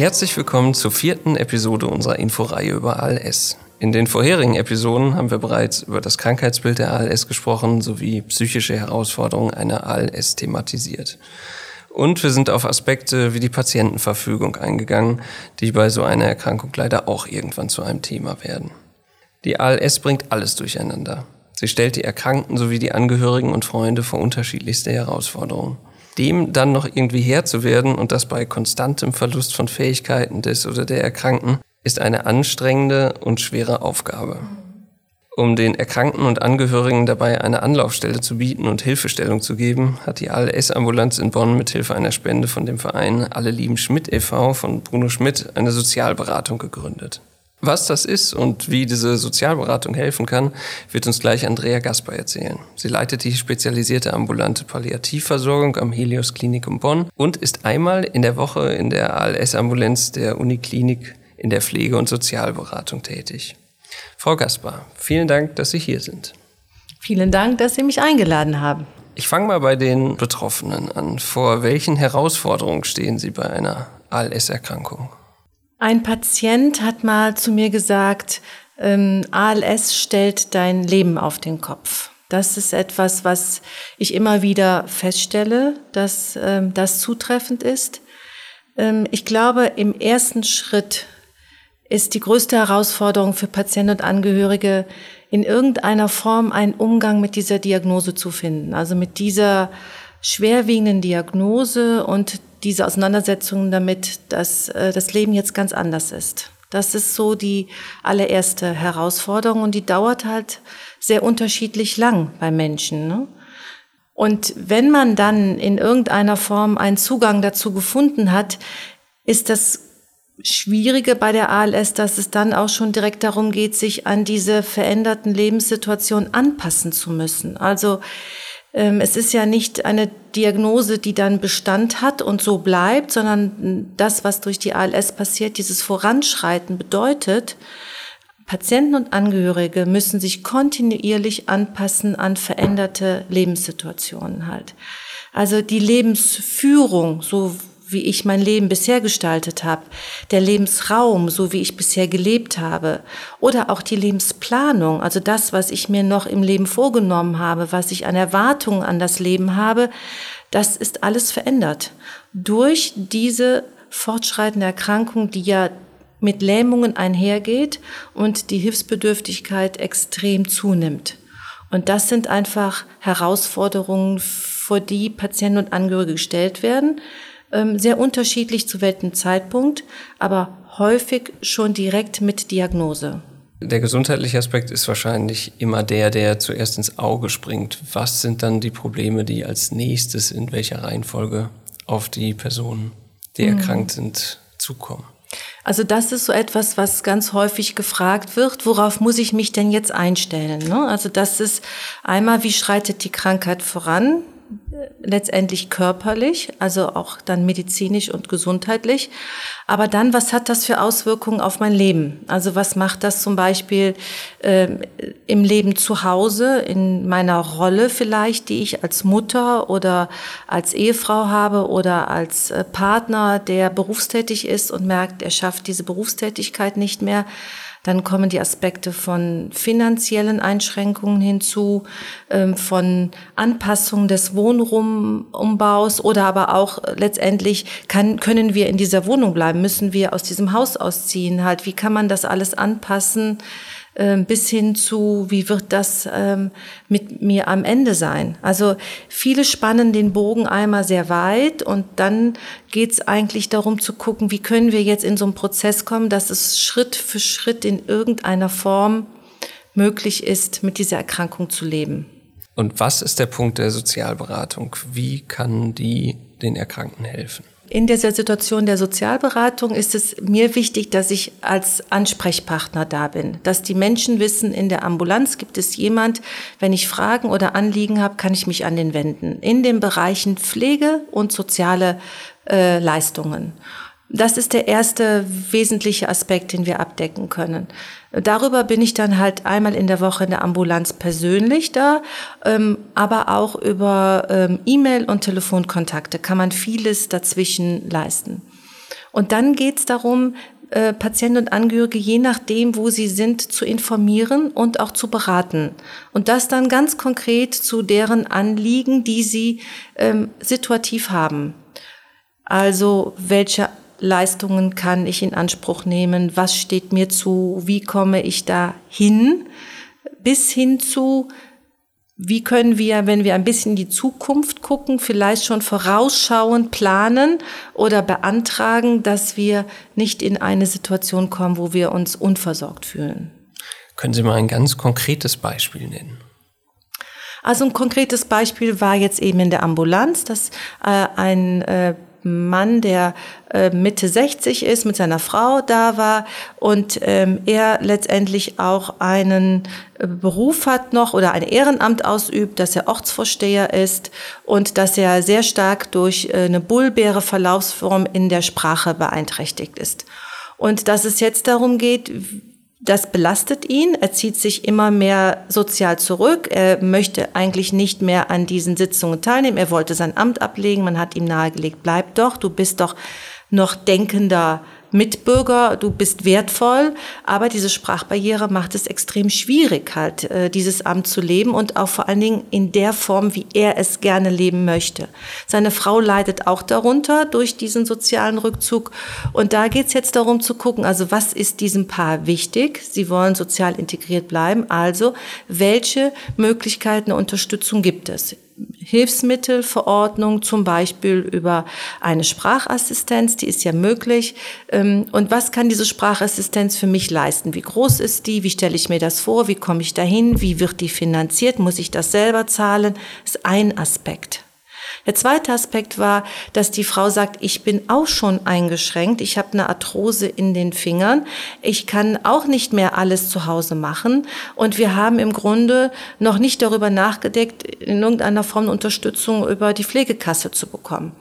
Herzlich willkommen zur vierten Episode unserer Inforeihe über ALS. In den vorherigen Episoden haben wir bereits über das Krankheitsbild der ALS gesprochen sowie psychische Herausforderungen einer ALS thematisiert. Und wir sind auf Aspekte wie die Patientenverfügung eingegangen, die bei so einer Erkrankung leider auch irgendwann zu einem Thema werden. Die ALS bringt alles durcheinander. Sie stellt die Erkrankten sowie die Angehörigen und Freunde vor unterschiedlichste Herausforderungen dem dann noch irgendwie Herr zu werden und das bei konstantem Verlust von Fähigkeiten des oder der Erkrankten, ist eine anstrengende und schwere Aufgabe. Um den Erkrankten und Angehörigen dabei eine Anlaufstelle zu bieten und Hilfestellung zu geben, hat die ALS-Ambulanz in Bonn mithilfe einer Spende von dem Verein Alle lieben Schmidt e.V. von Bruno Schmidt eine Sozialberatung gegründet. Was das ist und wie diese Sozialberatung helfen kann, wird uns gleich Andrea Gasper erzählen. Sie leitet die spezialisierte ambulante Palliativversorgung am Helios Klinikum Bonn und ist einmal in der Woche in der ALS-Ambulanz der Uniklinik in der Pflege- und Sozialberatung tätig. Frau Gasper, vielen Dank, dass Sie hier sind. Vielen Dank, dass Sie mich eingeladen haben. Ich fange mal bei den Betroffenen an. Vor welchen Herausforderungen stehen Sie bei einer ALS-Erkrankung? Ein Patient hat mal zu mir gesagt, ähm, ALS stellt dein Leben auf den Kopf. Das ist etwas, was ich immer wieder feststelle, dass ähm, das zutreffend ist. Ähm, ich glaube, im ersten Schritt ist die größte Herausforderung für Patienten und Angehörige, in irgendeiner Form einen Umgang mit dieser Diagnose zu finden. Also mit dieser schwerwiegenden Diagnose und diese Auseinandersetzung damit, dass äh, das Leben jetzt ganz anders ist. Das ist so die allererste Herausforderung und die dauert halt sehr unterschiedlich lang bei Menschen. Ne? Und wenn man dann in irgendeiner Form einen Zugang dazu gefunden hat, ist das Schwierige bei der ALS, dass es dann auch schon direkt darum geht, sich an diese veränderten Lebenssituationen anpassen zu müssen. Also es ist ja nicht eine Diagnose, die dann Bestand hat und so bleibt, sondern das, was durch die ALS passiert, dieses Voranschreiten bedeutet, Patienten und Angehörige müssen sich kontinuierlich anpassen an veränderte Lebenssituationen halt. Also die Lebensführung, so wie ich mein Leben bisher gestaltet habe, der Lebensraum, so wie ich bisher gelebt habe, oder auch die Lebensplanung, also das, was ich mir noch im Leben vorgenommen habe, was ich an Erwartungen an das Leben habe, das ist alles verändert durch diese fortschreitende Erkrankung, die ja mit Lähmungen einhergeht und die Hilfsbedürftigkeit extrem zunimmt. Und das sind einfach Herausforderungen, vor die Patienten und Angehörige gestellt werden. Ähm, sehr unterschiedlich zu welchem Zeitpunkt, aber häufig schon direkt mit Diagnose. Der gesundheitliche Aspekt ist wahrscheinlich immer der, der zuerst ins Auge springt. Was sind dann die Probleme, die als nächstes in welcher Reihenfolge auf die Personen, die mhm. erkrankt sind, zukommen? Also das ist so etwas, was ganz häufig gefragt wird. Worauf muss ich mich denn jetzt einstellen? Ne? Also das ist einmal, wie schreitet die Krankheit voran? Letztendlich körperlich, also auch dann medizinisch und gesundheitlich. Aber dann, was hat das für Auswirkungen auf mein Leben? Also was macht das zum Beispiel äh, im Leben zu Hause, in meiner Rolle vielleicht, die ich als Mutter oder als Ehefrau habe oder als äh, Partner, der berufstätig ist und merkt, er schafft diese Berufstätigkeit nicht mehr? Dann kommen die Aspekte von finanziellen Einschränkungen hinzu, ähm, von Anpassung des Wohnrumumbaus oder aber auch letztendlich kann, können wir in dieser Wohnung bleiben, müssen wir aus diesem Haus ausziehen, halt, wie kann man das alles anpassen? Ähm, bis hin zu, wie wird das ähm, mit mir am Ende sein. Also viele spannen den Bogen einmal sehr weit und dann geht es eigentlich darum zu gucken, wie können wir jetzt in so einen Prozess kommen, dass es Schritt für Schritt in irgendeiner Form möglich ist, mit dieser Erkrankung zu leben. Und was ist der Punkt der Sozialberatung? Wie kann die den Erkrankten helfen? In dieser Situation der Sozialberatung ist es mir wichtig, dass ich als Ansprechpartner da bin, dass die Menschen wissen, in der Ambulanz gibt es jemand, wenn ich Fragen oder Anliegen habe, kann ich mich an den wenden. In den Bereichen Pflege und soziale äh, Leistungen. Das ist der erste wesentliche Aspekt, den wir abdecken können. Darüber bin ich dann halt einmal in der Woche in der Ambulanz persönlich da, ähm, aber auch über ähm, E-Mail und Telefonkontakte kann man vieles dazwischen leisten. Und dann geht es darum, äh, Patienten und Angehörige je nachdem, wo sie sind, zu informieren und auch zu beraten. Und das dann ganz konkret zu deren Anliegen, die sie ähm, situativ haben. Also welche Leistungen kann ich in Anspruch nehmen? Was steht mir zu? Wie komme ich da hin? Bis hin zu, wie können wir, wenn wir ein bisschen in die Zukunft gucken, vielleicht schon vorausschauend planen oder beantragen, dass wir nicht in eine Situation kommen, wo wir uns unversorgt fühlen? Können Sie mal ein ganz konkretes Beispiel nennen? Also ein konkretes Beispiel war jetzt eben in der Ambulanz, dass äh, ein äh, Mann, der äh, Mitte 60 ist, mit seiner Frau da war und ähm, er letztendlich auch einen äh, Beruf hat noch oder ein Ehrenamt ausübt, dass er Ortsvorsteher ist und dass er sehr stark durch äh, eine bulbäre Verlaufsform in der Sprache beeinträchtigt ist. Und dass es jetzt darum geht, das belastet ihn. Er zieht sich immer mehr sozial zurück. Er möchte eigentlich nicht mehr an diesen Sitzungen teilnehmen. Er wollte sein Amt ablegen. Man hat ihm nahegelegt, bleib doch, du bist doch noch denkender Mitbürger, du bist wertvoll, aber diese Sprachbarriere macht es extrem schwierig, halt äh, dieses Amt zu leben und auch vor allen Dingen in der Form, wie er es gerne leben möchte. Seine Frau leidet auch darunter durch diesen sozialen Rückzug und da geht es jetzt darum zu gucken, also was ist diesem Paar wichtig? Sie wollen sozial integriert bleiben, also welche Möglichkeiten der Unterstützung gibt es? Hilfsmittelverordnung, zum Beispiel über eine Sprachassistenz, die ist ja möglich. Ähm, und was kann diese Sprachassistenz für mich leisten? Wie groß ist die? Wie stelle ich mir das vor? Wie komme ich dahin? Wie wird die finanziert? Muss ich das selber zahlen? Das ist ein Aspekt. Der zweite Aspekt war, dass die Frau sagt, ich bin auch schon eingeschränkt, ich habe eine Arthrose in den Fingern, ich kann auch nicht mehr alles zu Hause machen und wir haben im Grunde noch nicht darüber nachgedacht, in irgendeiner Form Unterstützung über die Pflegekasse zu bekommen.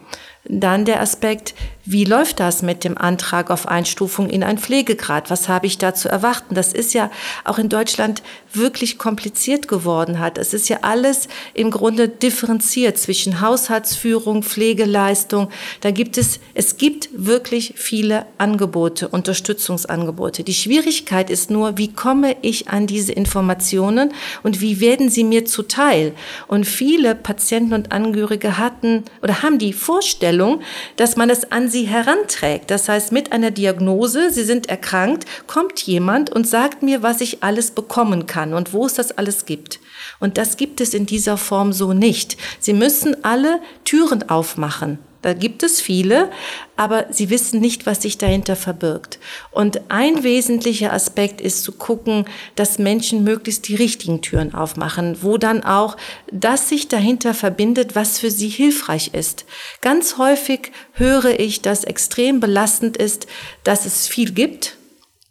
Dann der Aspekt, wie läuft das mit dem Antrag auf Einstufung in ein Pflegegrad? Was habe ich da zu erwarten? Das ist ja auch in Deutschland wirklich kompliziert geworden hat. Es ist ja alles im Grunde differenziert zwischen Haushaltsführung, Pflegeleistung. Da gibt es, es gibt wirklich viele Angebote, Unterstützungsangebote. Die Schwierigkeit ist nur, wie komme ich an diese Informationen und wie werden sie mir zuteil? Und viele Patienten und Angehörige hatten oder haben die Vorstellung, Vorstellung, dass man es an sie heranträgt. Das heißt, mit einer Diagnose, sie sind erkrankt, kommt jemand und sagt mir, was ich alles bekommen kann und wo es das alles gibt. Und das gibt es in dieser Form so nicht. Sie müssen alle Türen aufmachen. Da gibt es viele, aber sie wissen nicht, was sich dahinter verbirgt. Und ein wesentlicher Aspekt ist zu gucken, dass Menschen möglichst die richtigen Türen aufmachen, wo dann auch das sich dahinter verbindet, was für sie hilfreich ist. Ganz häufig höre ich, dass extrem belastend ist, dass es viel gibt,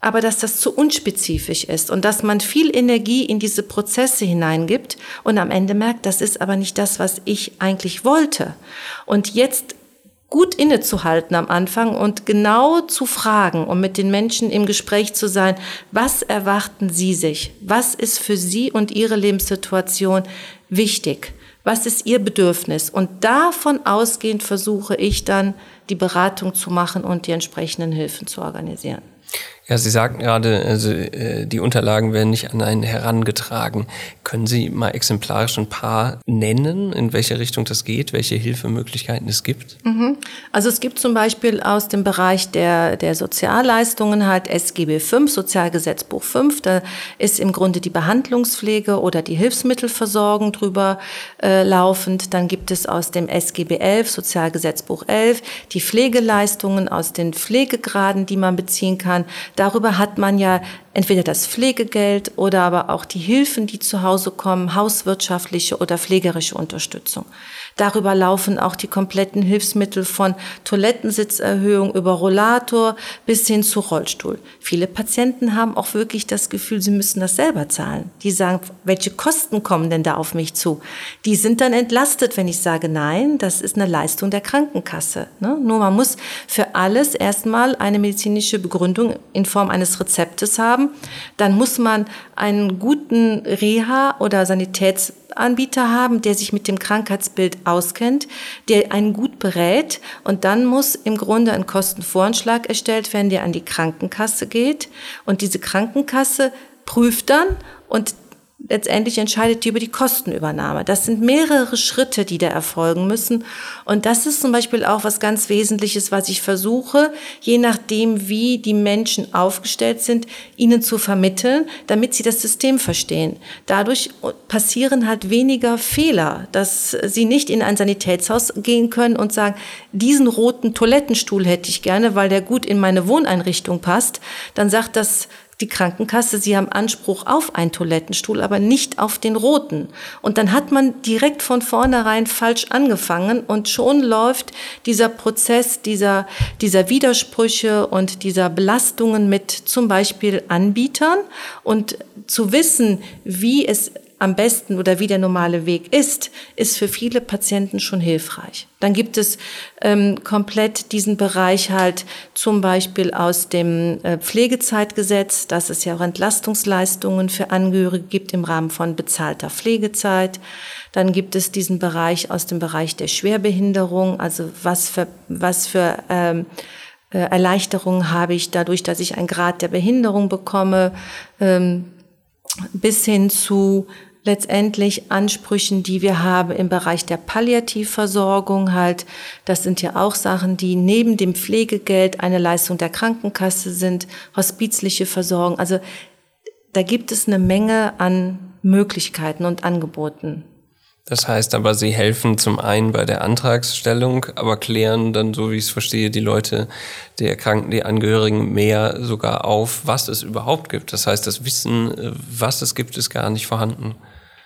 aber dass das zu unspezifisch ist und dass man viel Energie in diese Prozesse hineingibt und am Ende merkt, das ist aber nicht das, was ich eigentlich wollte. Und jetzt gut innezuhalten am Anfang und genau zu fragen, um mit den Menschen im Gespräch zu sein, was erwarten sie sich? Was ist für sie und ihre Lebenssituation wichtig? Was ist ihr Bedürfnis? Und davon ausgehend versuche ich dann, die Beratung zu machen und die entsprechenden Hilfen zu organisieren. Ja, Sie sagten gerade, also äh, die Unterlagen werden nicht an einen herangetragen. Können Sie mal exemplarisch ein paar nennen, in welche Richtung das geht, welche Hilfemöglichkeiten es gibt? Mhm. Also es gibt zum Beispiel aus dem Bereich der, der Sozialleistungen halt SGB 5, Sozialgesetzbuch 5, da ist im Grunde die Behandlungspflege oder die Hilfsmittelversorgung drüber äh, laufend. Dann gibt es aus dem SGB 11, Sozialgesetzbuch 11, die Pflegeleistungen aus den Pflegegraden, die man beziehen kann. Darüber hat man ja entweder das Pflegegeld oder aber auch die Hilfen, die zu Hause kommen, hauswirtschaftliche oder pflegerische Unterstützung. Darüber laufen auch die kompletten Hilfsmittel von Toilettensitzerhöhung über Rollator bis hin zu Rollstuhl. Viele Patienten haben auch wirklich das Gefühl, sie müssen das selber zahlen. Die sagen, welche Kosten kommen denn da auf mich zu? Die sind dann entlastet, wenn ich sage, nein, das ist eine Leistung der Krankenkasse. Ne? Nur man muss für alles erstmal eine medizinische Begründung in Form eines Rezeptes haben dann muss man einen guten Reha- oder Sanitätsanbieter haben, der sich mit dem Krankheitsbild auskennt, der einen gut berät. Und dann muss im Grunde ein Kostenvoranschlag erstellt werden, der an die Krankenkasse geht. Und diese Krankenkasse prüft dann und letztendlich entscheidet die über die Kostenübernahme. Das sind mehrere Schritte, die da erfolgen müssen. Und das ist zum Beispiel auch was ganz Wesentliches, was ich versuche, je nachdem, wie die Menschen aufgestellt sind, ihnen zu vermitteln, damit sie das System verstehen. Dadurch passieren halt weniger Fehler, dass sie nicht in ein Sanitätshaus gehen können und sagen, diesen roten Toilettenstuhl hätte ich gerne, weil der gut in meine Wohneinrichtung passt. Dann sagt das die Krankenkasse, sie haben Anspruch auf einen Toilettenstuhl, aber nicht auf den roten. Und dann hat man direkt von vornherein falsch angefangen und schon läuft dieser Prozess dieser, dieser Widersprüche und dieser Belastungen mit zum Beispiel Anbietern und zu wissen, wie es am besten oder wie der normale Weg ist, ist für viele Patienten schon hilfreich. Dann gibt es ähm, komplett diesen Bereich halt zum Beispiel aus dem äh, Pflegezeitgesetz, dass es ja auch Entlastungsleistungen für Angehörige gibt im Rahmen von bezahlter Pflegezeit. Dann gibt es diesen Bereich aus dem Bereich der Schwerbehinderung, also was für, was für ähm, äh, Erleichterungen habe ich dadurch, dass ich einen Grad der Behinderung bekomme, ähm, bis hin zu letztendlich Ansprüchen, die wir haben im Bereich der Palliativversorgung halt. Das sind ja auch Sachen, die neben dem Pflegegeld eine Leistung der Krankenkasse sind, hospizliche Versorgung. Also da gibt es eine Menge an Möglichkeiten und Angeboten. Das heißt aber, Sie helfen zum einen bei der Antragsstellung, aber klären dann, so wie ich es verstehe, die Leute, die Erkrankten, die Angehörigen mehr sogar auf, was es überhaupt gibt. Das heißt, das Wissen, äh, was es gibt, ist gar nicht vorhanden.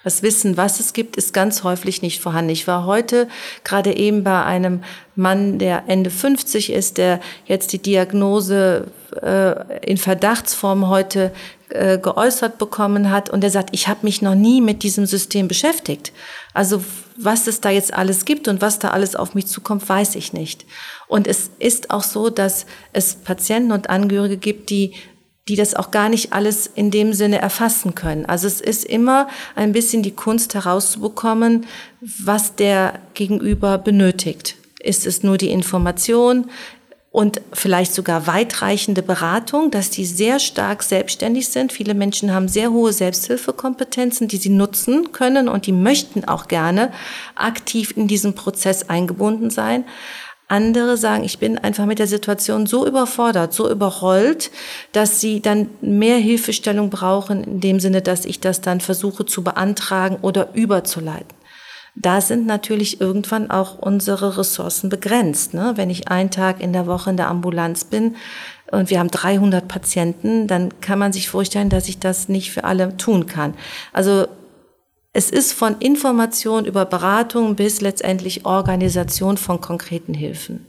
Das Wissen, was es gibt, ist ganz häufig nicht vorhanden. Ich war heute gerade eben bei einem Mann, der Ende 50 ist, der jetzt die Diagnose äh, in Verdachtsform heute äh, geäußert bekommen hat und der sagt, ich habe mich noch nie mit diesem System beschäftigt. Also was es da jetzt alles gibt und was da alles auf mich zukommt, weiß ich nicht. Und es ist auch so, dass es Patienten und Angehörige gibt, die die das auch gar nicht alles in dem Sinne erfassen können. Also es ist immer ein bisschen die Kunst herauszubekommen, was der Gegenüber benötigt. Ist es nur die Information und vielleicht sogar weitreichende Beratung, dass die sehr stark selbstständig sind. Viele Menschen haben sehr hohe Selbsthilfekompetenzen, die sie nutzen können und die möchten auch gerne aktiv in diesen Prozess eingebunden sein. Andere sagen, ich bin einfach mit der Situation so überfordert, so überrollt, dass sie dann mehr Hilfestellung brauchen, in dem Sinne, dass ich das dann versuche zu beantragen oder überzuleiten. Da sind natürlich irgendwann auch unsere Ressourcen begrenzt. Ne? Wenn ich einen Tag in der Woche in der Ambulanz bin und wir haben 300 Patienten, dann kann man sich vorstellen, dass ich das nicht für alle tun kann. Also es ist von Information über Beratung bis letztendlich Organisation von konkreten Hilfen.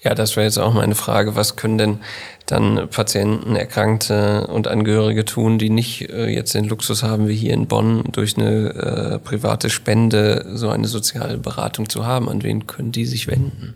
Ja, das wäre jetzt auch meine Frage. Was können denn dann Patienten, Erkrankte und Angehörige tun, die nicht äh, jetzt den Luxus haben, wie hier in Bonn, durch eine äh, private Spende so eine soziale Beratung zu haben? An wen können die sich wenden?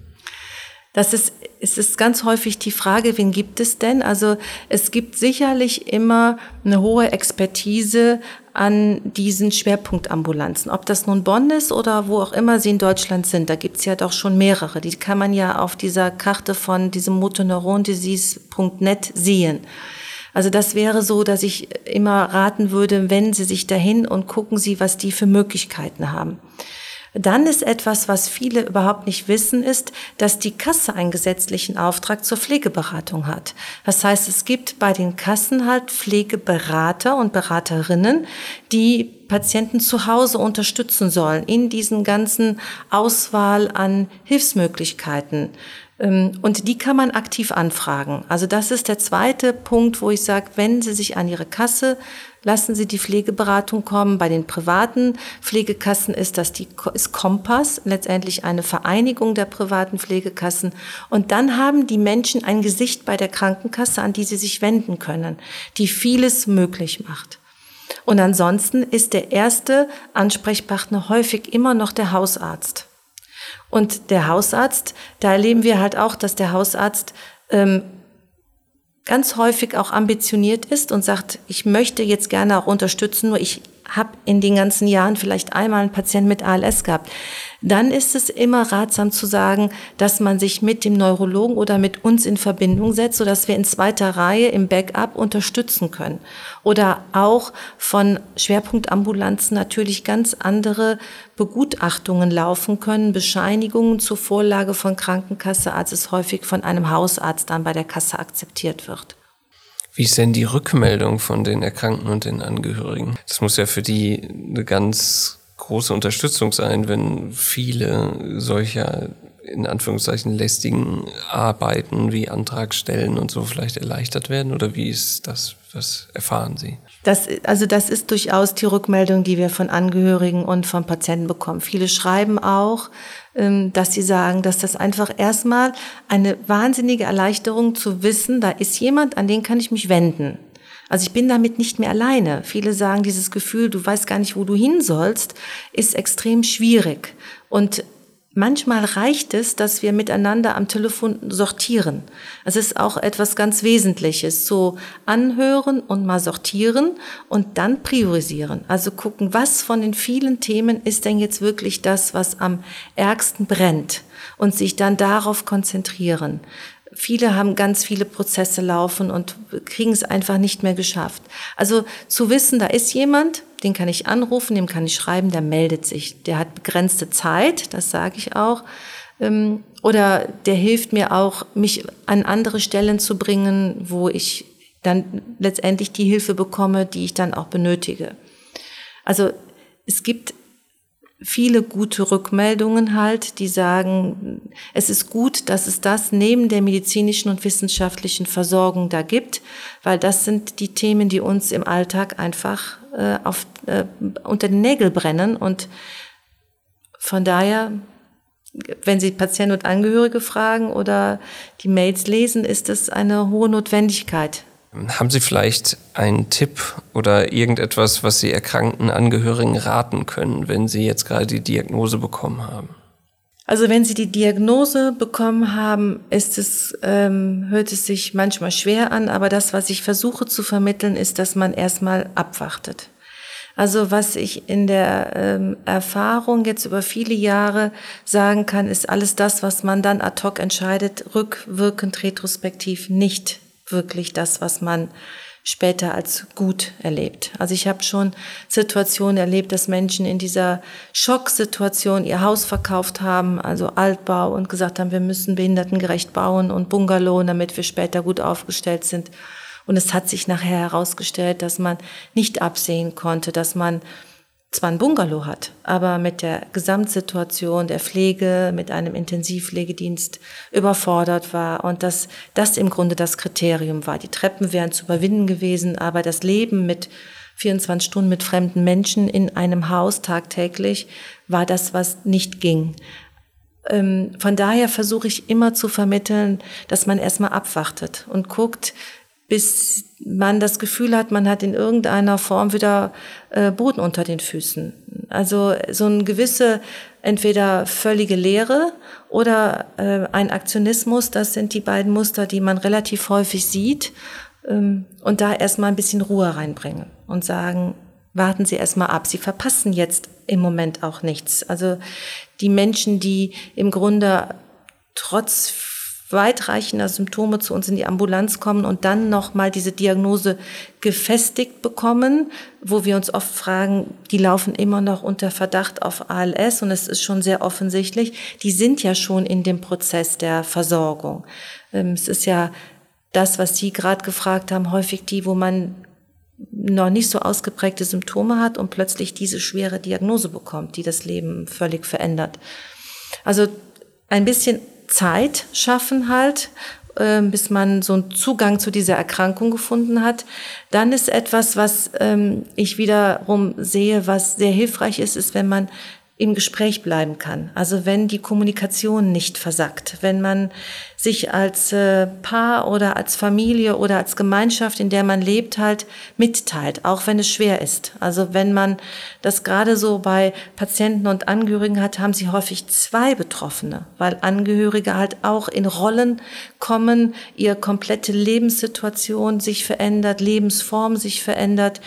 Das ist, es ist ganz häufig die Frage, wen gibt es denn? Also es gibt sicherlich immer eine hohe Expertise an diesen Schwerpunktambulanzen. Ob das nun Bonn ist oder wo auch immer sie in Deutschland sind, da gibt's ja doch schon mehrere. Die kann man ja auf dieser Karte von diesem motoneurondisease.net sehen. Also das wäre so, dass ich immer raten würde, wenden Sie sich dahin und gucken Sie, was die für Möglichkeiten haben. Dann ist etwas, was viele überhaupt nicht wissen, ist, dass die Kasse einen gesetzlichen Auftrag zur Pflegeberatung hat. Das heißt, es gibt bei den Kassen halt Pflegeberater und Beraterinnen, die Patienten zu Hause unterstützen sollen in diesen ganzen Auswahl an Hilfsmöglichkeiten. Ähm, und die kann man aktiv anfragen. Also das ist der zweite Punkt, wo ich sage, wenn Sie sich an Ihre Kasse, lassen Sie die Pflegeberatung kommen. Bei den privaten Pflegekassen ist das die ist Kompass, letztendlich eine Vereinigung der privaten Pflegekassen. Und dann haben die Menschen ein Gesicht bei der Krankenkasse, an die sie sich wenden können, die vieles möglich macht. Und ansonsten ist der erste Ansprechpartner häufig immer noch der Hausarzt. Und der Hausarzt, da erleben wir halt auch, dass der Hausarzt ähm, ganz häufig auch ambitioniert ist und sagt, ich möchte jetzt gerne auch unterstützen, nur ich habe in den ganzen Jahren vielleicht einmal einen Patienten mit ALS gehabt, dann ist es immer ratsam zu sagen, dass man sich mit dem Neurologen oder mit uns in Verbindung setzt, sodass wir in zweiter Reihe im Backup unterstützen können. Oder auch von Schwerpunktambulanzen natürlich ganz andere Begutachtungen laufen können, Bescheinigungen zur Vorlage von Krankenkasse, als es häufig von einem Hausarzt dann bei der Kasse akzeptiert wird. Wie ist denn die Rückmeldung von den Erkrankten und den Angehörigen? Das muss ja für die eine ganz große Unterstützung sein, wenn viele solcher in Anführungszeichen lästigen Arbeiten wie Antrag stellen und so vielleicht erleichtert werden? Oder wie ist das? Was erfahren Sie? Das, also das ist durchaus die Rückmeldung, die wir von Angehörigen und von Patienten bekommen. Viele schreiben auch, ähm, dass sie sagen, dass das einfach erstmal eine wahnsinnige Erleichterung zu wissen, da ist jemand, an den kann ich mich wenden. Also ich bin damit nicht mehr alleine. Viele sagen, dieses Gefühl, du weißt gar nicht, wo du hin sollst, ist extrem schwierig. Und Manchmal reicht es, dass wir miteinander am Telefon sortieren. Es ist auch etwas ganz Wesentliches. So anhören und mal sortieren und dann priorisieren. Also gucken, was von den vielen Themen ist denn jetzt wirklich das, was am ärgsten brennt und sich dann darauf konzentrieren. Viele haben ganz viele Prozesse laufen und kriegen es einfach nicht mehr geschafft. Also zu wissen, da ist jemand, den kann ich anrufen, dem kann ich schreiben, der meldet sich. Der hat begrenzte Zeit, das sage ich auch. Ähm, oder der hilft mir auch, mich an andere Stellen zu bringen, wo ich dann letztendlich die Hilfe bekomme, die ich dann auch benötige. Also es gibt viele gute Rückmeldungen halt, die sagen, es ist gut, dass es das neben der medizinischen und wissenschaftlichen Versorgung da gibt, weil das sind die Themen, die uns im Alltag einfach äh, auf, äh, unter den Nägel brennen und von daher, wenn Sie Patienten und Angehörige fragen oder die Mails lesen, ist es eine hohe Notwendigkeit, haben Sie vielleicht einen Tipp oder irgendetwas, was Sie erkrankten Angehörigen raten können, wenn Sie jetzt gerade die Diagnose bekommen haben? Also wenn Sie die Diagnose bekommen haben, ist es, ähm, hört es sich manchmal schwer an, aber das, was ich versuche zu vermitteln, ist, dass man erstmal abwartet. Also was ich in der ähm, Erfahrung jetzt über viele Jahre sagen kann, ist alles das, was man dann ad hoc entscheidet, rückwirkend retrospektiv nicht wirklich das, was man später als gut erlebt. Also ich habe schon Situationen erlebt, dass Menschen in dieser Schocksituation ihr Haus verkauft haben, also Altbau und gesagt haben, wir müssen behindertengerecht bauen und Bungalow, damit wir später gut aufgestellt sind. Und es hat sich nachher herausgestellt, dass man nicht absehen konnte, dass man zwar ein Bungalow hat, aber mit der Gesamtsituation der Pflege, mit einem Intensivpflegedienst überfordert war und dass das im Grunde das Kriterium war. Die Treppen wären zu überwinden gewesen, aber das Leben mit 24 Stunden mit fremden Menschen in einem Haus tagtäglich war das, was nicht ging. Ähm, von daher versuche ich immer zu vermitteln, dass man erstmal abwartet und guckt, bis man das Gefühl hat, man hat in irgendeiner Form wieder äh, Boden unter den Füßen. Also so eine gewisse entweder völlige Leere oder äh, ein Aktionismus, das sind die beiden Muster, die man relativ häufig sieht. Ähm, und da erstmal ein bisschen Ruhe reinbringen und sagen, warten Sie erstmal ab. Sie verpassen jetzt im Moment auch nichts. Also die Menschen, die im Grunde trotz weitreichender Symptome zu uns in die Ambulanz kommen und dann nochmal diese Diagnose gefestigt bekommen, wo wir uns oft fragen, die laufen immer noch unter Verdacht auf ALS und es ist schon sehr offensichtlich, die sind ja schon in dem Prozess der Versorgung. Ähm, es ist ja das, was Sie gerade gefragt haben, häufig die, wo man noch nicht so ausgeprägte Symptome hat und plötzlich diese schwere Diagnose bekommt, die das Leben völlig verändert. Also ein bisschen Zeit schaffen halt, ähm, bis man so einen Zugang zu dieser Erkrankung gefunden hat. Dann ist etwas, was ähm, ich wiederum sehe, was sehr hilfreich ist, ist, wenn man im Gespräch bleiben kann. Also wenn die Kommunikation nicht versackt, wenn man sich als äh, Paar oder als Familie oder als Gemeinschaft, in der man lebt, halt mitteilt, auch wenn es schwer ist. Also wenn man das gerade so bei Patienten und Angehörigen hat, haben sie häufig zwei Betroffene, weil Angehörige halt auch in Rollen kommen, ihre komplette Lebenssituation sich verändert, Lebensform sich verändert.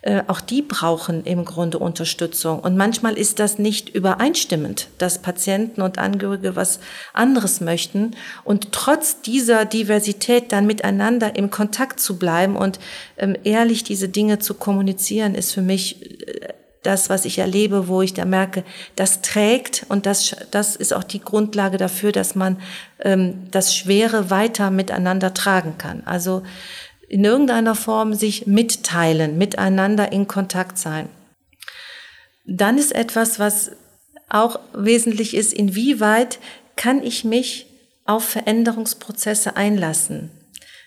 Äh, auch die brauchen im Grunde Unterstützung. Und manchmal ist das nicht übereinstimmend, dass Patienten und Angehörige was anderes möchten. Und trotz dieser Diversität dann miteinander im Kontakt zu bleiben und ähm, ehrlich diese Dinge zu kommunizieren, ist für mich äh, das, was ich erlebe, wo ich da merke, das trägt und das, das ist auch die Grundlage dafür, dass man ähm, das Schwere weiter miteinander tragen kann. Also in irgendeiner Form sich mitteilen, miteinander in Kontakt sein. Dann ist etwas, was auch wesentlich ist, inwieweit kann ich mich auf Veränderungsprozesse einlassen.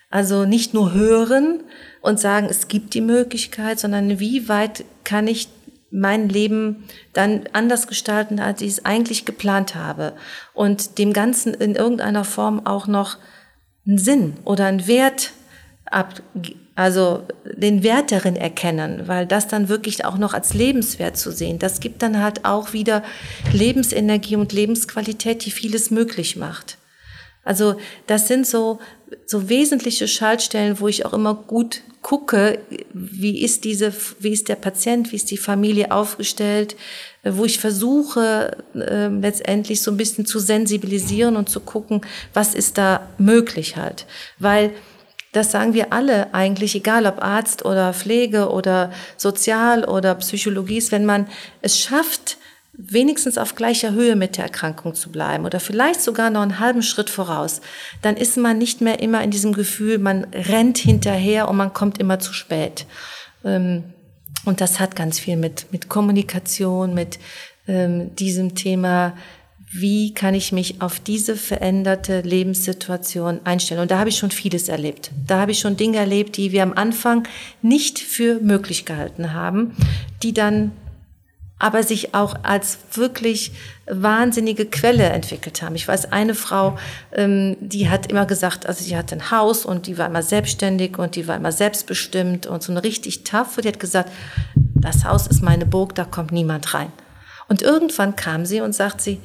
Also nicht nur hören und sagen, es gibt die Möglichkeit, sondern wie weit kann ich mein Leben dann anders gestalten, als ich es eigentlich geplant habe und dem Ganzen in irgendeiner Form auch noch einen Sinn oder einen Wert ab, also den Wert darin erkennen, weil das dann wirklich auch noch als lebenswert zu sehen, das gibt dann halt auch wieder Lebensenergie und Lebensqualität, die vieles möglich macht. Also das sind so, so wesentliche Schaltstellen, wo ich auch immer gut gucke, wie ist diese, wie ist der Patient, wie ist die Familie aufgestellt, wo ich versuche äh, letztendlich so ein bisschen zu sensibilisieren und zu gucken, was ist da möglich halt, weil das sagen wir alle eigentlich, egal ob Arzt oder Pflege oder Sozial oder Psychologie ist, wenn man es schafft, wenigstens auf gleicher Höhe mit der Erkrankung zu bleiben oder vielleicht sogar noch einen halben Schritt voraus, dann ist man nicht mehr immer in diesem Gefühl, man rennt hinterher und man kommt immer zu spät. Ähm, und das hat ganz viel mit, mit Kommunikation, mit ähm, diesem Thema wie kann ich mich auf diese veränderte Lebenssituation einstellen. Und da habe ich schon vieles erlebt. Da habe ich schon Dinge erlebt, die wir am Anfang nicht für möglich gehalten haben, die dann aber sich auch als wirklich wahnsinnige Quelle entwickelt haben. Ich weiß, eine Frau, ähm, die hat immer gesagt, also sie hatte ein Haus und die war immer selbstständig und die war immer selbstbestimmt und so eine richtig taffe, die hat gesagt, das Haus ist meine Burg, da kommt niemand rein. Und irgendwann kam sie und sagt sie,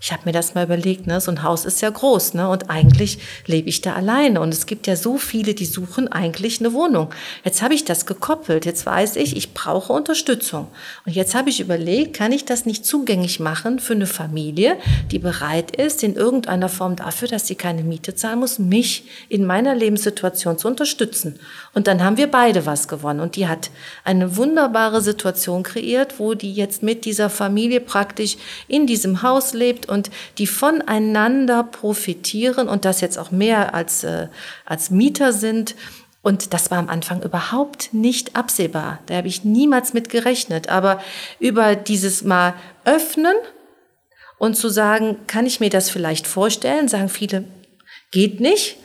ich habe mir das mal überlegt, ne? so ein Haus ist ja groß ne? und eigentlich lebe ich da alleine und es gibt ja so viele, die suchen eigentlich eine Wohnung. Jetzt habe ich das gekoppelt, jetzt weiß ich, ich brauche Unterstützung. Und jetzt habe ich überlegt, kann ich das nicht zugänglich machen für eine Familie, die bereit ist, in irgendeiner Form dafür, dass sie keine Miete zahlen muss, mich in meiner Lebenssituation zu unterstützen. Und dann haben wir beide was gewonnen und die hat eine wunderbare Situation kreiert, wo die jetzt mit dieser Familie praktisch in diesem Haus lebt und die voneinander profitieren und das jetzt auch mehr als, äh, als Mieter sind. Und das war am Anfang überhaupt nicht absehbar. Da habe ich niemals mit gerechnet. Aber über dieses Mal öffnen und zu sagen, kann ich mir das vielleicht vorstellen, sagen viele, geht nicht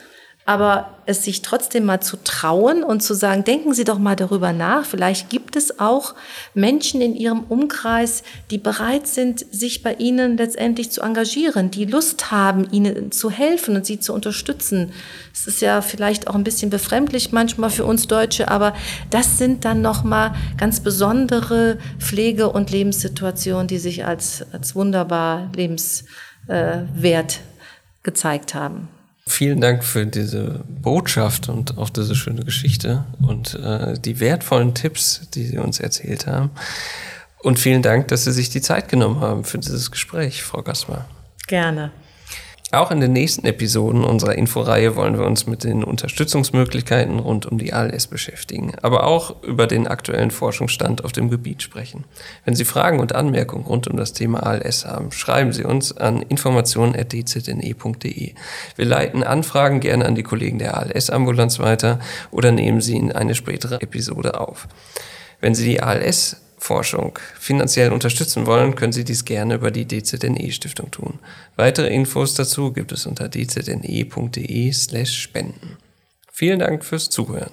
aber es sich trotzdem mal zu trauen und zu sagen, denken Sie doch mal darüber nach, vielleicht gibt es auch Menschen in Ihrem Umkreis, die bereit sind, sich bei Ihnen letztendlich zu engagieren, die Lust haben, Ihnen zu helfen und Sie zu unterstützen. Es ist ja vielleicht auch ein bisschen befremdlich manchmal für uns Deutsche, aber das sind dann nochmal ganz besondere Pflege- und Lebenssituationen, die sich als, als wunderbar lebenswert gezeigt haben. Vielen Dank für diese Botschaft und auch diese schöne Geschichte und äh, die wertvollen Tipps, die Sie uns erzählt haben. Und vielen Dank, dass Sie sich die Zeit genommen haben für dieses Gespräch, Frau Gassmer. Gerne. Auch in den nächsten Episoden unserer Inforeihe wollen wir uns mit den Unterstützungsmöglichkeiten rund um die ALS beschäftigen, aber auch über den aktuellen Forschungsstand auf dem Gebiet sprechen. Wenn Sie Fragen und Anmerkungen rund um das Thema ALS haben, schreiben Sie uns an informationen.dzne.de. Wir leiten Anfragen gerne an die Kollegen der ALS-Ambulanz weiter oder nehmen sie in eine spätere Episode auf. Wenn Sie die ALS Forschung finanziell unterstützen wollen, können Sie dies gerne über die DZNE-Stiftung tun. Weitere Infos dazu gibt es unter dzne.de/spenden. Vielen Dank fürs Zuhören.